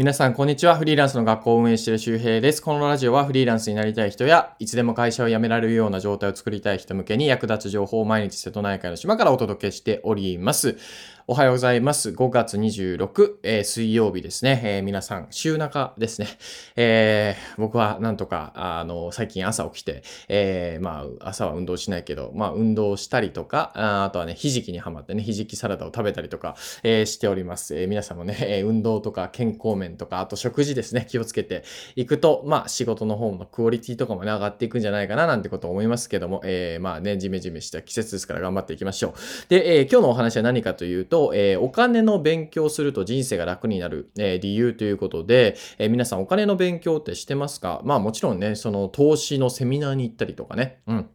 皆さん、こんにちは。フリーランスの学校を運営している周平です。このラジオはフリーランスになりたい人や、いつでも会社を辞められるような状態を作りたい人向けに役立つ情報を毎日瀬戸内海の島からお届けしております。おはようございます。5月26、えー、水曜日ですね。えー、皆さん、週中ですね。えー、僕はなんとか、あの、最近朝起きて、え、まあ、朝は運動しないけど、まあ、運動したりとか、ああとはね、ひじきにはまってね、ひじきサラダを食べたりとか、え、しております。え、皆さんもね、運動とか健康面とか、あと食事ですね、気をつけていくと、まあ、仕事の方のクオリティとかもね、上がっていくんじゃないかな、なんてことを思いますけども、えー、まあね、ジメジメした季節ですから頑張っていきましょう。で、え、今日のお話は何かというと、えー、お金の勉強すると人生が楽になる、えー、理由ということで、えー、皆さんお金の勉強ってしてますか？まあもちろんね、その投資のセミナーに行ったりとかね、うん。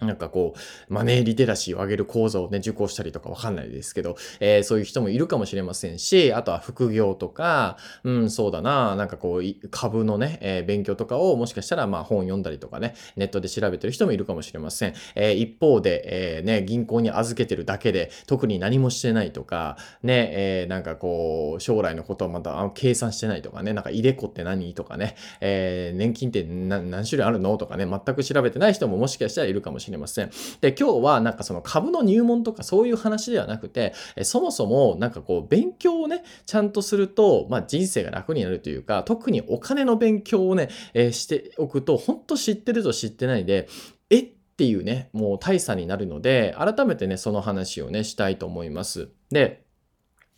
なんかこう、マネーリテラシーを上げる講座をね、受講したりとかわかんないですけど、えー、そういう人もいるかもしれませんし、あとは副業とか、うん、そうだな、なんかこう、株のね、えー、勉強とかをもしかしたらまあ本読んだりとかね、ネットで調べてる人もいるかもしれません。えー、一方で、えー、ね、銀行に預けてるだけで、特に何もしてないとか、ね、えー、なんかこう、将来のことはまた計算してないとかね、なんか、イデコって何？とかね、えー、年金って何種類あるの？とかね、全く調べてない人ももしかしたらいるかもしれません。しれませんで、今日はなんかその株の入門とかそういう話ではなくて、そもそもなんかこう勉強をね、ちゃんとすると、まあ人生が楽になるというか、特にお金の勉強をね、えー、しておくと、本当知ってると知ってないで、えっていうね、もう大差になるので、改めてね、その話をね、したいと思います。で、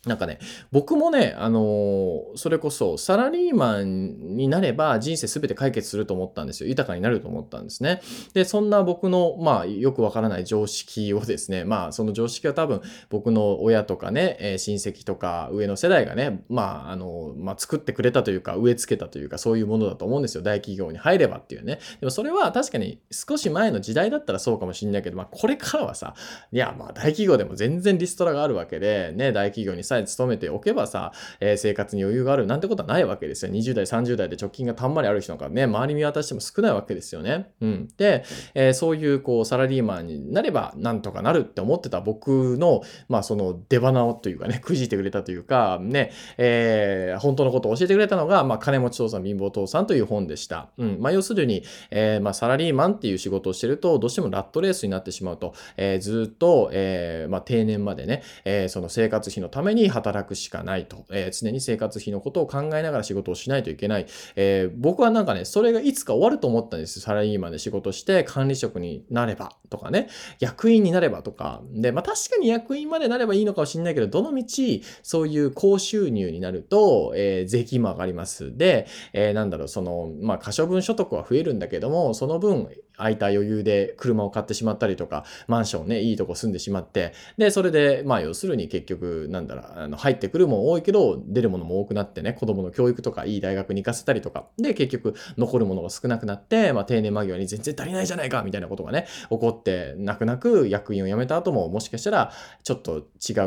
なんかね、僕もね、あのー、それこそサラリーマンになれば人生すべて解決すると思ったんですよ。豊かになると思ったんですね。で、そんな僕の、まあ、よくわからない常識をですね、まあ、その常識は多分僕の親とかね、えー、親戚とか上の世代がね、まあ、あのー、まあ、作ってくれたというか、植え付けたというか、そういうものだと思うんですよ。大企業に入ればっていうね。でもそれは確かに少し前の時代だったらそうかもしんないけど、まあ、これからはさ、いや、まあ、大企業でも全然リストラがあるわけで、ね、大企業にさえ勤めておけばさ、えー、生活に余裕があるなんてことはないわけですよ。20代、30代で貯金がたんまりある人なんかね、周り見渡しても少ないわけですよね。うん。で、えー、そういうこう、サラリーマンになればなんとかなるって思ってた僕の、まあその出花をというかね、くじいてくれたというか、ね、えー、本当のことを教えてくれたのが、まあ金持ち父さん、貧乏父さんという本でした。うん。まあ要するに、えー、まあサラリーマンっていう仕事をしてると、どうしてもラットレースになってしまうと、えー、ずっと、えー、まあ定年までね、えー、その生活費のために働くしかないと、えー、常に生活費のことを考えながら仕事をしないといけない。えー、僕はなんかね、それがいつか終わると思ったんですサラリーマンで仕事して管理職になればとかね、役員になればとか。で、まあ確かに役員までなればいいのかもしれないけど、どのみちそういう高収入になると、えー、税金も上がります。で、えー、なんだろう、その、まあ可処分所得は増えるんだけども、その分、空いた余裕で車を買ってしまったりとか、マンションね、いいとこ住んでしまって、で、それで、まあ要するに結局、なんだろう、あの入ってくるも多いけど、出るものも多くなってね、子供の教育とかいい大学に行かせたりとか、で、結局残るものが少なくなって、まあ定年間際に全然足りないじゃないかみたいなことがね、起こって、泣く泣く役員を辞めた後も、もしかしたら、ちょっと違う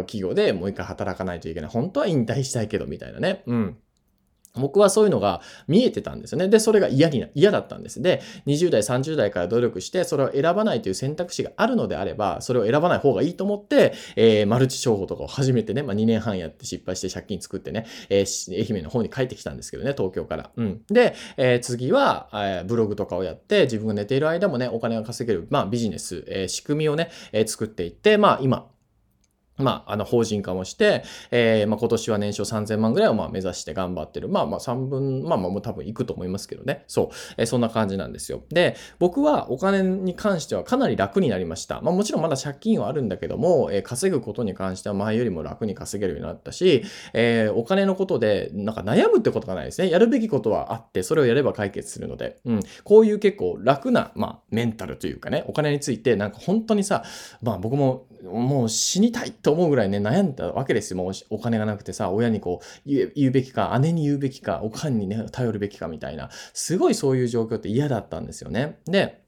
企業でもう一回働かないといけない。本当は引退したいけど、みたいなね。うん。僕はそういうのが見えてたんですよね。で、それが嫌にな、嫌だったんです。で、20代、30代から努力して、それを選ばないという選択肢があるのであれば、それを選ばない方がいいと思って、えー、マルチ商法とかを始めてね、まあ2年半やって失敗して借金作ってね、えー、愛媛の方に帰ってきたんですけどね、東京から。うん。で、えー、次は、えー、ブログとかをやって、自分が寝ている間もね、お金が稼げる、まあビジネス、えー、仕組みをね、えー、作っていって、まあ今、まあ、あの、法人化もして、えー、まあ、今年は年商3000万ぐらいをまあ目指して頑張ってる。まあまあ3分、まあまあもう多分行くと思いますけどね。そう。えー、そんな感じなんですよ。で、僕はお金に関してはかなり楽になりました。まあもちろんまだ借金はあるんだけども、えー、稼ぐことに関しては前よりも楽に稼げるようになったし、えー、お金のことでなんか悩むってことがないですね。やるべきことはあって、それをやれば解決するので、うん。こういう結構楽な、まあメンタルというかね、お金についてなんか本当にさ、まあ僕ももう死にたいとと思うぐらいね、悩んだわけですよ。もうお金がなくてさ、親にこう言うべきか、姉に言うべきか、おかんにね、頼るべきかみたいな、すごいそういう状況って嫌だったんですよね。で、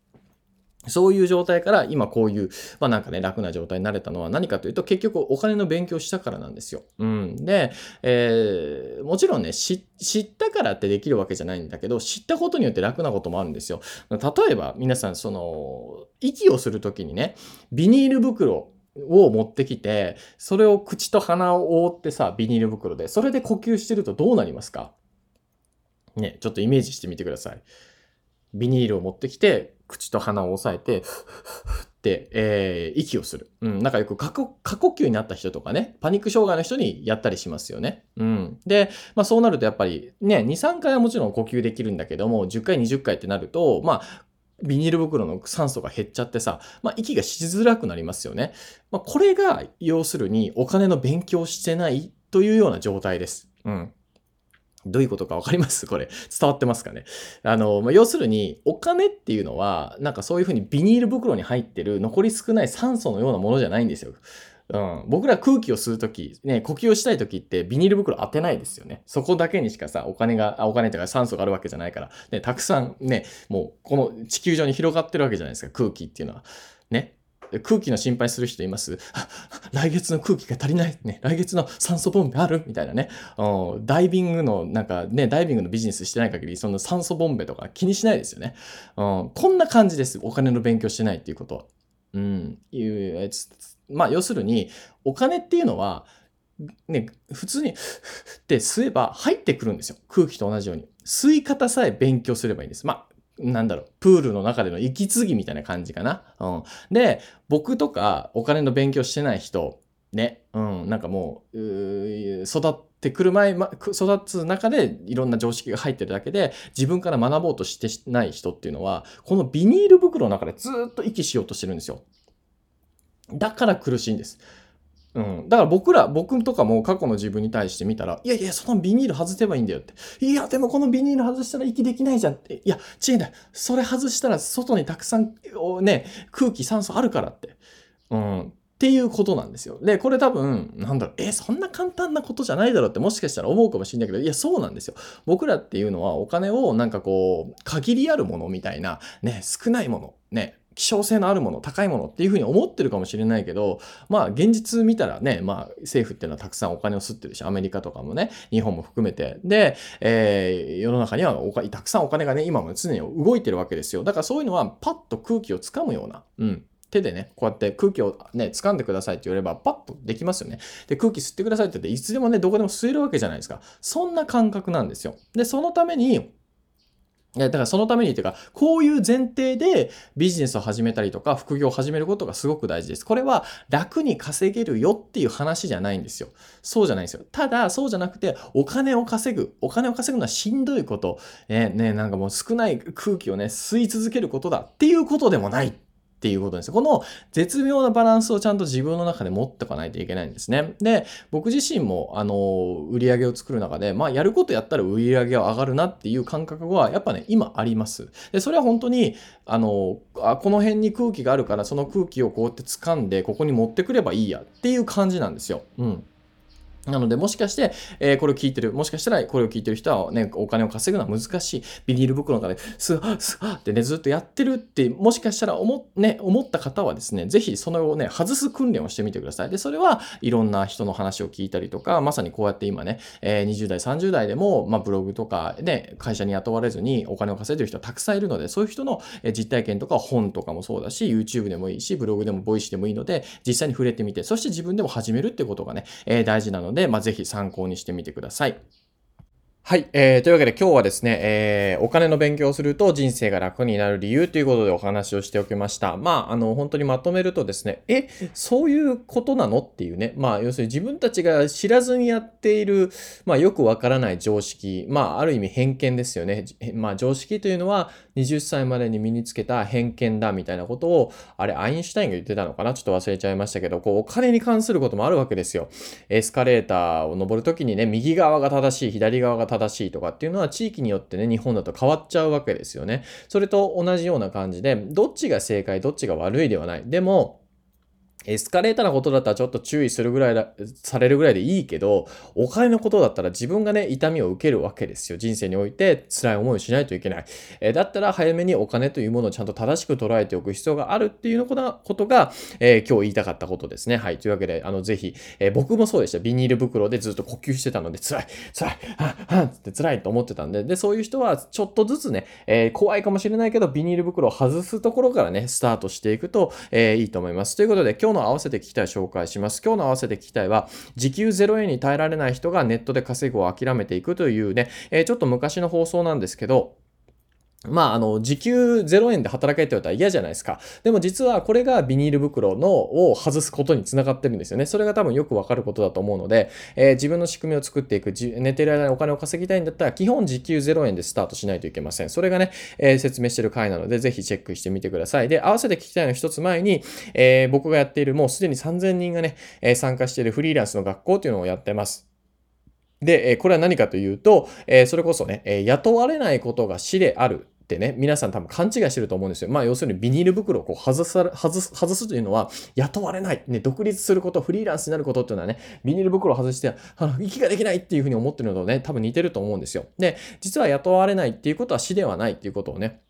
そういう状態から今こういう、まあなんかね、楽な状態になれたのは何かというと、結局お金の勉強したからなんですよ。うん。で、えー、もちろんね、知ったからってできるわけじゃないんだけど、知ったことによって楽なこともあるんですよ。例えば、皆さん、その、息をするときにね、ビニール袋を持ってきて、それを口と鼻を覆ってさ、ビニール袋で、それで呼吸してるとどうなりますか？ね、ちょっとイメージしてみてください。ビニールを持ってきて、口と鼻を押さえて、って、えー、息をする。うん。なんかよく過呼過呼吸になった人とかね、パニック障害の人にやったりしますよね。うん。で、まあそうなるとやっぱりね、2、3回はもちろん呼吸できるんだけども、10回、20回ってなると、まあ、ビニール袋の酸素が減っちゃってさ、まあ、息がしづらくなりますよね。まあ、これが、要するにお金の勉強してないというような状態です。うん。どういうことかわかります？これ。伝わってますかね？あの、まあ、要するに、お金っていうのは、なんかそういうふうにビニール袋に入ってる残り少ない酸素のようなものじゃないんですよ。うん、僕ら空気を吸うとき、ね、呼吸をしたいときってビニール袋当てないですよね。そこだけにしかさ、お金が、お金とか酸素があるわけじゃないから、ね、たくさんね、もうこの地球上に広がってるわけじゃないですか、空気っていうのは。ね。空気の心配する人います？来月の空気が足りないね。来月の酸素ボンベある？みたいなね。ダイビングの、なんかね、ダイビングのビジネスしてない限り、その酸素ボンベとか気にしないですよね。こんな感じです。お金の勉強してないっていうことは。うん。いう。まあ、要するに、お金っていうのは、ね、普通に って吸えば入ってくるんですよ。空気と同じように。吸い方さえ勉強すればいいんです。まあ、なんだろう、プールの中での息継ぎみたいな感じかな。うん。で、僕とかお金の勉強してない人、ね、うん、なんかもう、う育ってくる前、ま、育つ中でいろんな常識が入ってるだけで、自分から学ぼうとしてない人っていうのは、このビニール袋の中でずっと息しようとしてるんですよ。だから苦しいんです。うん。だから僕ら、僕とかも過去の自分に対して見たら、いやいや、そのビニール外せばいいんだよって。いや、でもこのビニール外したら息できないじゃんって。いや、違うんだよ。それ外したら外にたくさん、ね、空気、酸素あるからって。うん。っていうことなんですよ。で、これ多分、なんだろう、えそんな簡単なことじゃないだろうってもしかしたら思うかもしれないけど、いや、そうなんですよ。僕らっていうのはお金をなんかこう、限りあるものみたいな、ね、少ないもの、ね、希少性のあるもの、高いものっていうふうに思ってるかもしれないけど、まあ現実見たらね、まあ政府っていうのはたくさんお金を吸ってるし、アメリカとかもね、日本も含めて。で、えー、世の中にはおたくさんお金がね、今も常に動いてるわけですよ。だからそういうのはパッと空気をつかむような、うん。手でね、こうやって空気をね、掴んでくださいって言われば、パッとできますよね。で、空気吸ってくださいって言って、いつでもね、どこでも吸えるわけじゃないですか。そんな感覚なんですよ。で、そのために、だからそのためにというか、こういう前提でビジネスを始めたりとか、副業を始めることがすごく大事です。これは楽に稼げるよっていう話じゃないんですよ。そうじゃないんですよ。ただ、そうじゃなくて、お金を稼ぐ。お金を稼ぐのはしんどいこと。え、ね、なんかもう少ない空気をね、吸い続けることだっていうことでもないっていうことです。この絶妙なバランスをちゃんと自分の中で持っておかないといけないんですね。で、僕自身も、あの、売り上げを作る中で、まあ、やることやったら売り上げは上がるなっていう感覚は、やっぱね、今あります。で、それは本当に、あの、あこの辺に空気があるから、その空気をこうやって掴んで、ここに持ってくればいいやっていう感じなんですよ。うん。なので、もしかして、えー、これを聞いてる、もしかしたらこれを聞いてる人はね、お金を稼ぐのは難しい。ビニール袋の中で、スースーってね、ずっとやってるって、もしかしたら思,、ね、思った方はですね、ぜひそのをね、外す訓練をしてみてください。で、それはいろんな人の話を聞いたりとか、まさにこうやって今ね、えー、20代、30代でも、まあ、ブログとかで会社に雇われずにお金を稼いでる人はたくさんいるので、そういう人の実体験とか本とかもそうだし、YouTube でもいいし、ブログでもボイシでもいいので、実際に触れてみて、そして自分でも始めるってことがね、えー、大事なので、でまあ、ぜひ参考にしてみてください。はい。えー、というわけで今日はですね、えー、お金の勉強をすると人生が楽になる理由ということでお話をしておきました。まあ、あの、本当にまとめるとですね、え、そういうことなのっていうね、まあ、要するに自分たちが知らずにやっている、まあ、よくわからない常識、まあ、ある意味偏見ですよね。まあ、常識というのは20歳までに身につけた偏見だみたいなことを、あれ、アインシュタインが言ってたのかな？ちょっと忘れちゃいましたけど、こう、お金に関することもあるわけですよ。エスカレーターを登るときにね、右側が正しい、左側が正しい正しいとかっていうのは地域によってね、日本だと変わっちゃうわけですよね。それと同じような感じで、どっちが正解、どっちが悪いではない。でも、エスカレーターなことだったらちょっと注意するぐらいだ、されるぐらいでいいけど、お金のことだったら自分がね、痛みを受けるわけですよ。人生において辛い思いをしないといけない。え、だったら早めにお金というものをちゃんと正しく捉えておく必要があるっていうことが、えー、今日言いたかったことですね。はい。というわけで、あの、ぜひ、えー、僕もそうでした。ビニール袋でずっと呼吸してたので、辛い、辛い、はっ、はっって辛いと思ってたんで、で、そういう人はちょっとずつね、えー、怖いかもしれないけど、ビニール袋を外すところからね、スタートしていくと、え、いいと思います。ということで、今日今日の合わせて聞きたい紹介します。今日の合わせて聞きたいは、時給0円に耐えられない人がネットで稼ぐを諦めていくというね、えー、ちょっと昔の放送なんですけど、まあ、あの、時給0円で働けって言われたら嫌じゃないですか。でも実はこれがビニール袋のを外すことにつながってるんですよね。それが多分よくわかることだと思うので、えー、自分の仕組みを作っていく、寝てる間にお金を稼ぎたいんだったら、基本時給0円でスタートしないといけません。それがね、えー、説明してる回なので、ぜひチェックしてみてください。で、合わせて聞きたいの一つ前に、えー、僕がやっているもうすでに3000人がね、え参加しているフリーランスの学校っていうのをやってます。で、これは何かというと、それこそね、雇われないことが死であるってね、皆さん多分勘違いしてると思うんですよ。まあ要するにビニール袋をこう外さ外す、外すというのは雇われない、ね、独立すること、フリーランスになることっていうのはね、ビニール袋を外して、あ、息ができないっていうふうに思ってるのとね、多分似てると思うんですよ。で、実は雇われないっていうことは死ではないっていうことをね、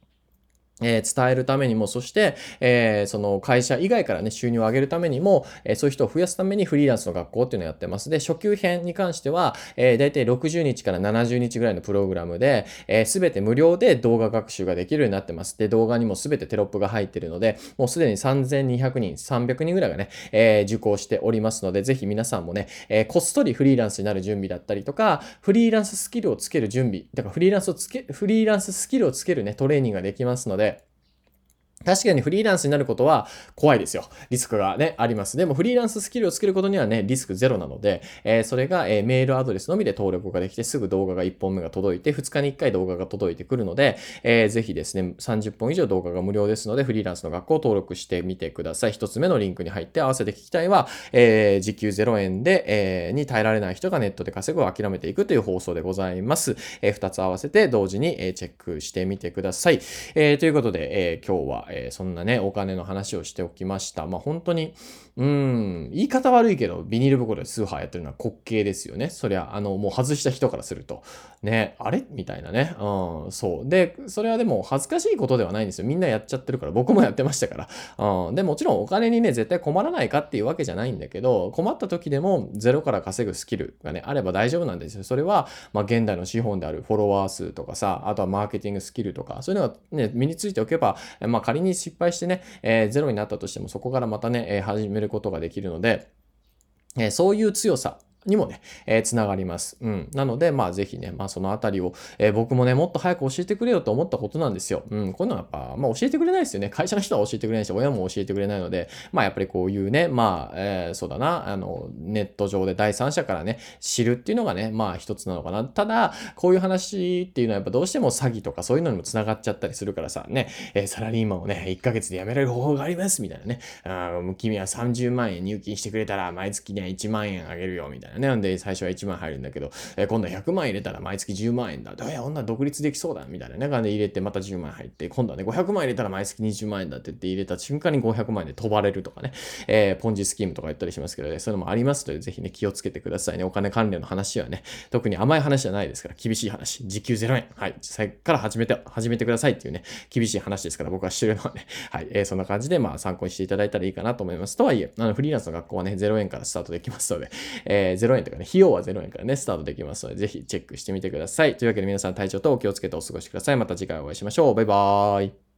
え、伝えるためにも、そして、えー、その会社以外からね、収入を上げるためにも、えー、そういう人を増やすためにフリーランスの学校っていうのをやってます。で、初級編に関しては、えー、大体60日から70日ぐらいのプログラムで、えー、全て無料で動画学習ができるようになってます。で、動画にも全てテロップが入ってるので、もうすでに3200人、300人ぐらいがね、え、受講しておりますので、ぜひ皆さんもね、え、こっそりフリーランスになる準備だったりとか、フリーランススキルをつける準備、だからフリーランスをつけ、フリーランススキルをつけるね、トレーニングができますので、確かにフリーランスになることは怖いですよ。リスクがね、あります。でもフリーランススキルをつけることにはね、リスクゼロなので、えー、それが、えー、メールアドレスのみで登録ができて、すぐ動画が1本目が届いて、2日に1回動画が届いてくるので、えー、ぜひですね、30本以上動画が無料ですので、フリーランスの学校を登録してみてください。1つ目のリンクに入って合わせて聞きたいは、えー、時給0円で、えー、に耐えられない人がネットで稼ぐを諦めていくという放送でございます。えー、2つ合わせて同時に、えー、チェックしてみてください。えー、ということで、えー、今日は、えー、そんなね、お金の話をしておきました。まあ本当に、うん、言い方悪いけど、ビニール袋でスーハーやってるのは滑稽ですよね。そりゃ、あの、もう外した人からすると。ね、あれ？みたいなね。うん、そう。で、それはでも恥ずかしいことではないんですよ。みんなやっちゃってるから、僕もやってましたから。うん、で、もちろんお金にね、絶対困らないかっていうわけじゃないんだけど、困った時でもゼロから稼ぐスキルがね、あれば大丈夫なんですよ。それは、まあ、現代の資本であるフォロワー数とかさ、あとはマーケティングスキルとか、そういうのがね、身についておけば、まあ、仮にに失敗してね、えー、ゼロになったとしても、そこからまたね、え、始めることができるので、え、そういう強さにもね、えー、つながります。うん。なので、まあぜひね、まあそのあたりを、えー、僕もね、もっと早く教えてくれよと思ったことなんですよ。うん。こういうのはやっぱ、まあ教えてくれないですよね。会社の人は教えてくれないし、親も教えてくれないので、まあやっぱりこういうね、まあ、えー、そうだな、あの、ネット上で第三者からね、知るっていうのがね、まあ一つなのかな。ただ、こういう話っていうのはやっぱどうしても詐欺とかそういうのにもつながっちゃったりするからさ、ね、えー、サラリーマンをね、1ヶ月で辞められる方法があります、みたいなね。あ君は30万円入金してくれたら、毎月ね、1万円あげるよ、みたいなね。なんで、最初は1万入るんだけど、えー、今度は100万入れたら毎月10万円だ。いや、女独立できそうだ、みたいなね。感じで入れて、また10万入って、今度はね、500万入れたら毎月20万円だって言って入れた瞬間に500万円で飛ばれるとかね、えー、ポンジスキームとか言ったりしますけどね、そういうのもありますので、ぜひね、気をつけてくださいね。お金関連の話はね、特に甘い話じゃないですから、厳しい話。時給0円。はい。最初から始めて、始めてくださいっていうね、厳しい話ですから、僕はしてるのはね、はい。えー、そんな感じで、まあ、参考にしていただいたらいいかなと思います。とはいえ、あの、フリーランスの学校はね、0円からスタートできますので、えー、0円とかね、費用は0円からね、スタートできますので、ぜひチェックしてみてください。というわけで皆さん体調とお気をつけてお過ごしください。また次回お会いしましょう。バイバーイ。